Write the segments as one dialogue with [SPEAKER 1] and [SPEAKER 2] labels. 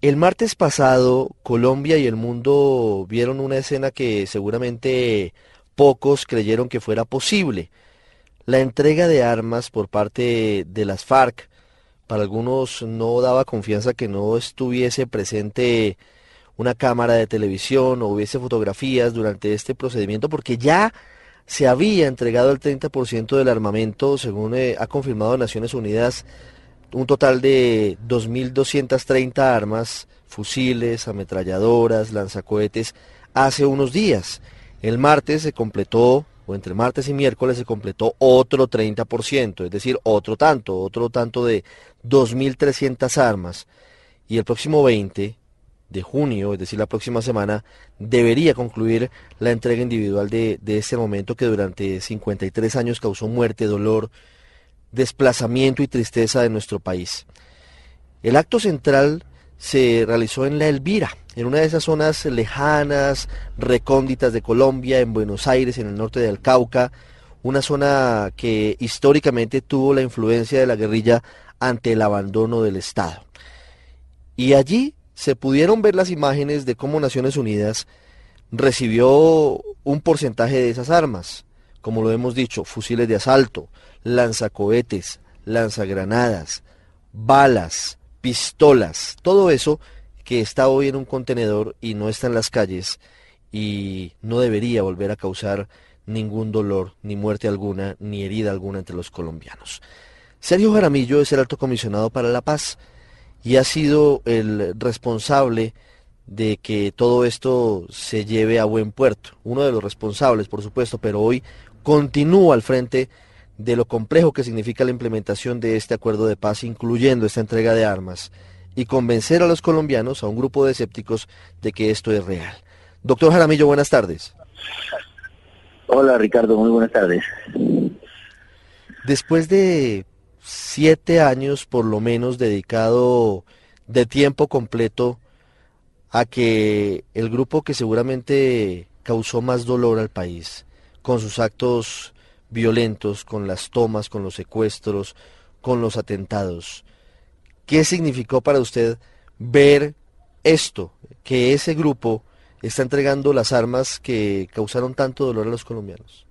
[SPEAKER 1] El martes pasado, Colombia y el mundo vieron una escena que seguramente pocos creyeron que fuera posible. La entrega de armas por parte de las FARC. Para algunos no daba confianza que no estuviese presente una cámara de televisión o hubiese fotografías durante este procedimiento porque ya se había entregado el 30% del armamento, según eh, ha confirmado Naciones Unidas, un total de 2.230 armas, fusiles, ametralladoras, lanzacohetes, hace unos días. El martes se completó, o entre martes y miércoles se completó otro 30%, es decir, otro tanto, otro tanto de 2.300 armas. Y el próximo 20 de junio, es decir, la próxima semana, debería concluir la entrega individual de, de ese momento que durante 53 años causó muerte, dolor, desplazamiento y tristeza de nuestro país. El acto central se realizó en La Elvira, en una de esas zonas lejanas, recónditas de Colombia, en Buenos Aires, en el norte del Cauca, una zona que históricamente tuvo la influencia de la guerrilla ante el abandono del Estado. Y allí se pudieron ver las imágenes de cómo Naciones Unidas recibió un porcentaje de esas armas, como lo hemos dicho, fusiles de asalto, lanzacohetes, lanzagranadas, balas, pistolas, todo eso que está hoy en un contenedor y no está en las calles y no debería volver a causar ningún dolor, ni muerte alguna, ni herida alguna entre los colombianos. Sergio Jaramillo es el alto comisionado para la paz y ha sido el responsable de que todo esto se lleve a buen puerto. Uno de los responsables, por supuesto, pero hoy continúa al frente de lo complejo que significa la implementación de este acuerdo de paz, incluyendo esta entrega de armas, y convencer a los colombianos, a un grupo de escépticos, de que esto es real. Doctor Jaramillo, buenas tardes.
[SPEAKER 2] Hola Ricardo, muy buenas tardes.
[SPEAKER 1] Después de siete años por lo menos dedicado de tiempo completo a que el grupo que seguramente causó más dolor al país, con sus actos violentos, con las tomas, con los secuestros, con los atentados. ¿Qué significó para usted ver esto, que ese grupo está entregando las armas que causaron tanto dolor a los colombianos?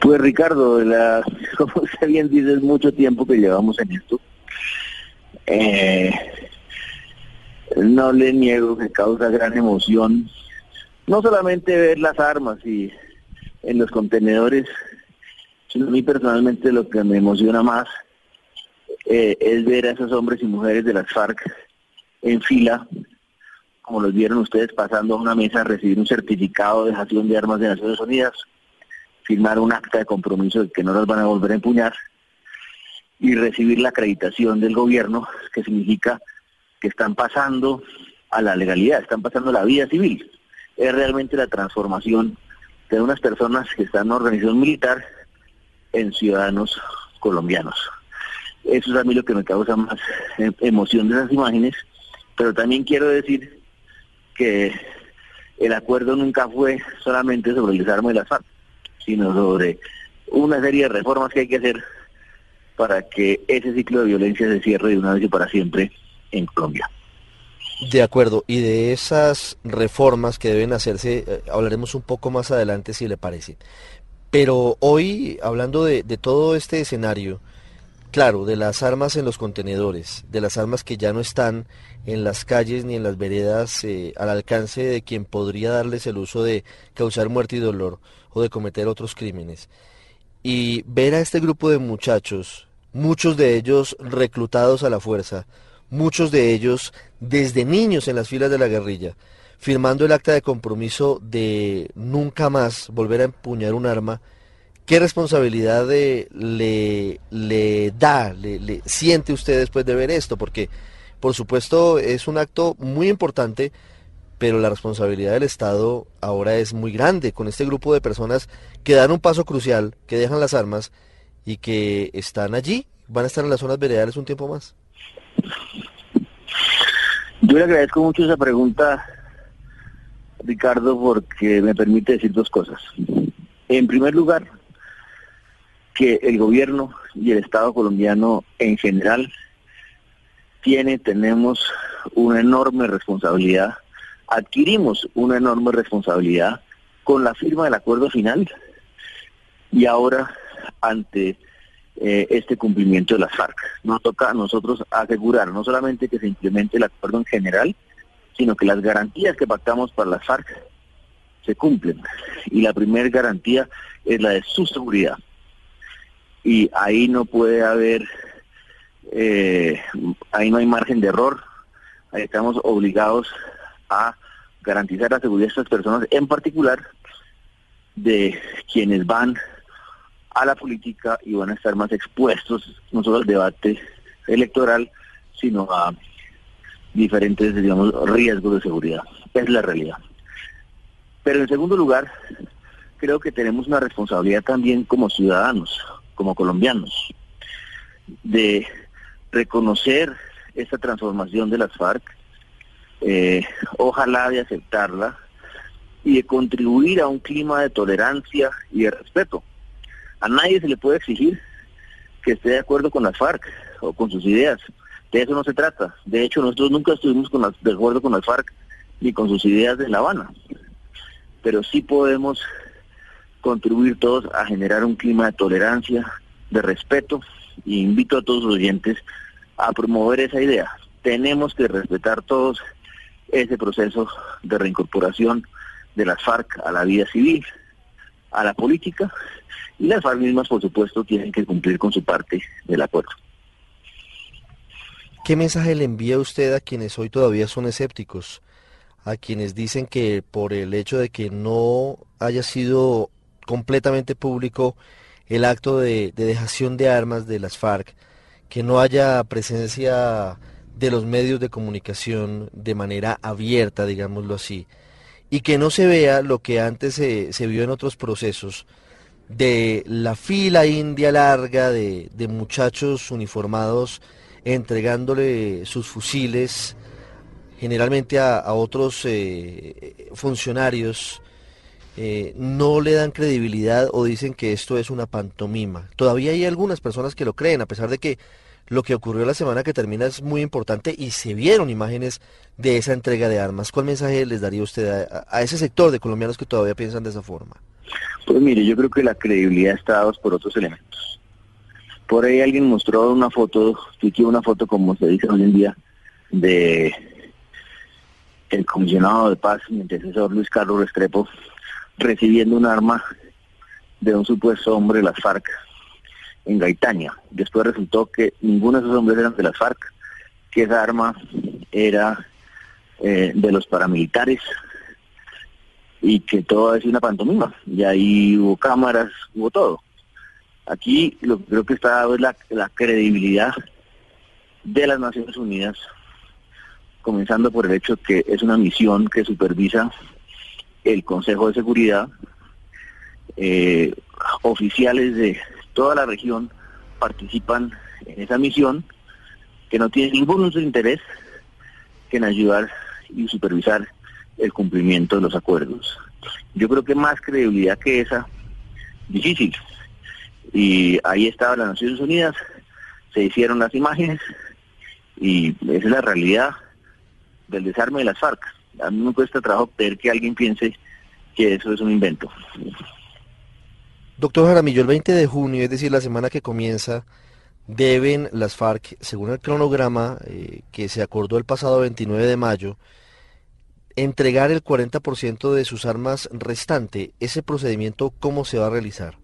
[SPEAKER 2] Pues Ricardo, la, como usted bien dice, es mucho tiempo que llevamos en esto. Eh, no le niego que causa gran emoción no solamente ver las armas y en los contenedores, sino a mí personalmente lo que me emociona más eh, es ver a esos hombres y mujeres de las FARC en fila, como los vieron ustedes pasando a una mesa a recibir un certificado de dejación de armas de Naciones Unidas, firmar un acta de compromiso de que no las van a volver a empuñar y recibir la acreditación del gobierno, que significa que están pasando a la legalidad, están pasando a la vida civil es realmente la transformación de unas personas que están en una organización militar en ciudadanos colombianos. Eso es a mí lo que me causa más em, emoción de esas imágenes, pero también quiero decir que el acuerdo nunca fue solamente sobre el desarme de las FARC, sino sobre una serie de reformas que hay que hacer para que ese ciclo de violencia se cierre de una vez y para siempre en Colombia.
[SPEAKER 1] De acuerdo, y de esas reformas que deben hacerse, eh, hablaremos un poco más adelante si le parece. Pero hoy, hablando de, todo este escenario, claro, de las armas en los contenedores, de las armas que ya no están en las calles ni en las veredas eh, al alcance de quien podría darles el uso de causar muerte y dolor o de cometer otros crímenes. Y ver a este grupo de muchachos, muchos de ellos reclutados a la fuerza, muchos de ellos desde niños en las filas de la guerrilla, firmando el acta de compromiso de nunca más volver a empuñar un arma, ¿Qué responsabilidad le, le da, le, le siente usted después de ver esto? Porque, por supuesto, es un acto muy importante, pero la responsabilidad del Estado ahora es muy grande con este grupo de personas que dan un paso crucial, que dejan las armas y que están allí, van a estar en las zonas veredales un tiempo más.
[SPEAKER 2] Yo le agradezco mucho esa pregunta, Ricardo, porque me permite decir dos cosas. En primer lugar, que el gobierno y el Estado colombiano en general tiene, tenemos una enorme responsabilidad, adquirimos una enorme responsabilidad con la firma del acuerdo final y ahora ante eh, este cumplimiento de las FARC. Nos toca a nosotros asegurar no solamente que se implemente el acuerdo en general, sino que las garantías que pactamos para las FARC se cumplen. Y la primera garantía es la de su seguridad y ahí no puede haber, eh, ahí no hay margen de error, estamos obligados a garantizar la seguridad de estas personas, en particular de quienes van a la política y van a estar más expuestos no solo al debate electoral, sino a diferentes, digamos, riesgos de seguridad. Es la realidad. Pero en segundo lugar, creo que tenemos una responsabilidad también como ciudadanos como colombianos, de reconocer esta transformación de las FARC, eh, ojalá de aceptarla y de contribuir a un clima de tolerancia y de respeto. A nadie se le puede exigir que esté de acuerdo con las FARC o con sus ideas. De eso no se trata. De hecho, nosotros nunca estuvimos de acuerdo con las FARC ni con sus ideas de La Habana. Pero sí podemos contribuir todos a generar un clima de tolerancia, de respeto, e invito a todos los oyentes a promover esa idea. Tenemos que respetar todos ese proceso de reincorporación de las FARC a la vida civil, a la política, y las FARC mismas, por supuesto, tienen que cumplir con su parte del acuerdo.
[SPEAKER 1] ¿Qué mensaje le envía usted a quienes hoy todavía son escépticos? A quienes dicen que por el hecho de que no haya sido completamente público el acto de, dejación de armas de las FARC, que no haya presencia de los medios de comunicación de manera abierta, digámoslo así, y que no se vea lo que antes se, se vio en otros procesos, de la fila india larga de, de muchachos uniformados entregándole sus fusiles generalmente a, a otros eh, funcionarios eh, no le dan credibilidad o dicen que esto es una pantomima. Todavía hay algunas personas que lo creen, a pesar de que lo que ocurrió la semana que termina es muy importante y se vieron imágenes de esa entrega de armas. ¿Cuál mensaje les daría usted a, ese sector de colombianos que todavía piensan de esa forma?
[SPEAKER 2] Pues mire, yo creo que la credibilidad está dada por otros elementos. Por ahí alguien mostró una foto, una foto como se dice hoy en día, de el comisionado de paz, mi antecesor Luis Carlos Restrepo, recibiendo un arma de un supuesto hombre de las FARC en Gaitania. Después resultó que ninguno de esos hombres eran de las FARC, que esa arma era eh, de los paramilitares y que todo es una pantomima. Y ahí hubo cámaras, hubo todo. Aquí lo que creo que está dado es la, credibilidad de las Naciones Unidas, comenzando por el hecho que es una misión que supervisa el Consejo de Seguridad, eh, oficiales de toda la región participan en esa misión que no tiene ningún otro interés que en ayudar y supervisar el cumplimiento de los acuerdos. Yo creo que más credibilidad que esa, difícil. Y ahí estaban las Naciones Unidas, se hicieron las imágenes y esa es la realidad del desarme de las FARC. A mí me cuesta trabajo creer que alguien piense que eso es un invento.
[SPEAKER 1] Doctor Jaramillo, el 20 de junio, es decir, la semana que comienza, deben las FARC, según el cronograma eh, que se acordó el pasado 29 de mayo, entregar el 40% de sus armas restante. ¿Ese procedimiento cómo se va a realizar?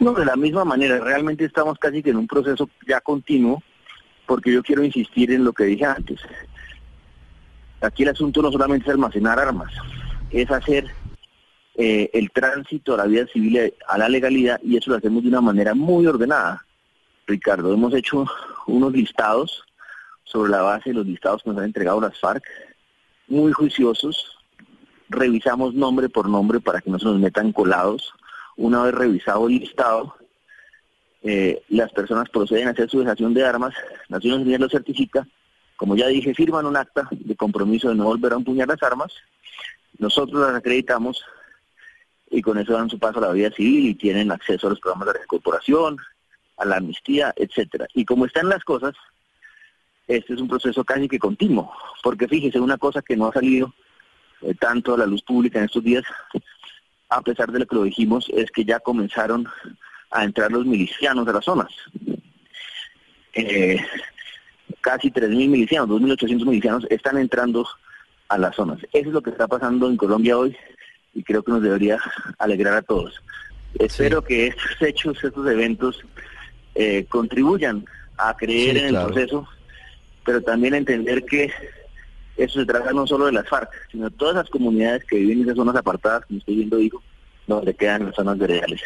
[SPEAKER 2] No, de la misma manera, realmente estamos casi que en un proceso ya continuo, porque yo quiero insistir en lo que dije antes. Aquí el asunto no solamente es almacenar armas, es hacer eh, el tránsito a la vida civil, a la legalidad, y eso lo hacemos de una manera muy ordenada. Ricardo, hemos hecho unos listados sobre la base de los listados que nos han entregado las FARC, muy juiciosos, revisamos nombre por nombre para que no se nos metan colados. Una vez revisado el listado, eh, las personas proceden a hacer su dejación de armas, Naciones Unidas lo certifica, como ya dije, firman un acta de compromiso de no volver a empuñar las armas, nosotros las acreditamos y con eso dan su paso a la vida civil y tienen acceso a los programas de reincorporación, a la amnistía, etcétera. Y como están las cosas, este es un proceso casi que continuo, porque fíjese, una cosa que no ha salido eh, tanto a la luz pública en estos días, a pesar de lo que lo dijimos, es que ya comenzaron a entrar los milicianos de las zonas. Eh, casi 3.000 milicianos, 2.800 milicianos están entrando a las zonas. Eso es lo que está pasando en Colombia hoy y creo que nos debería alegrar a todos. Espero que estos hechos, estos eventos eh, contribuyan a creer en el proceso, pero también entender que eso se trata no solo de las FARC, sino de todas las comunidades que viven en esas zonas apartadas, como estoy viendo, digo, donde quedan las zonas veredales.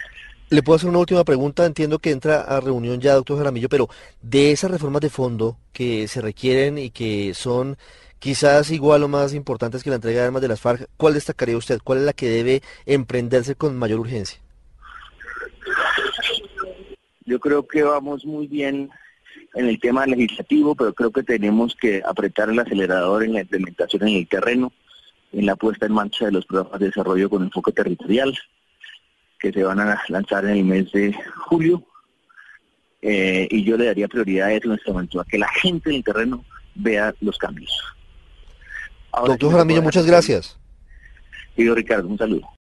[SPEAKER 1] Le puedo hacer una última pregunta, entiendo que entra a reunión ya, doctor Jaramillo, pero de esas reformas de fondo que se requieren y que son quizás igual o más importantes que la entrega de armas de las FARC, ¿cuál destacaría usted? ¿Cuál es la que debe emprenderse con mayor urgencia?
[SPEAKER 2] Yo creo que vamos muy bien en el tema legislativo, pero creo que tenemos que apretar el acelerador en la implementación en el terreno, en la puesta en marcha de los programas de desarrollo con enfoque territorial, que se van a lanzar en el mes de julio. Eh, y yo le daría prioridad a eso en este momento, a que la gente en el terreno vea los cambios.
[SPEAKER 1] Doctor Jaramillo, muchas gracias.
[SPEAKER 2] Y yo, Ricardo, un saludo.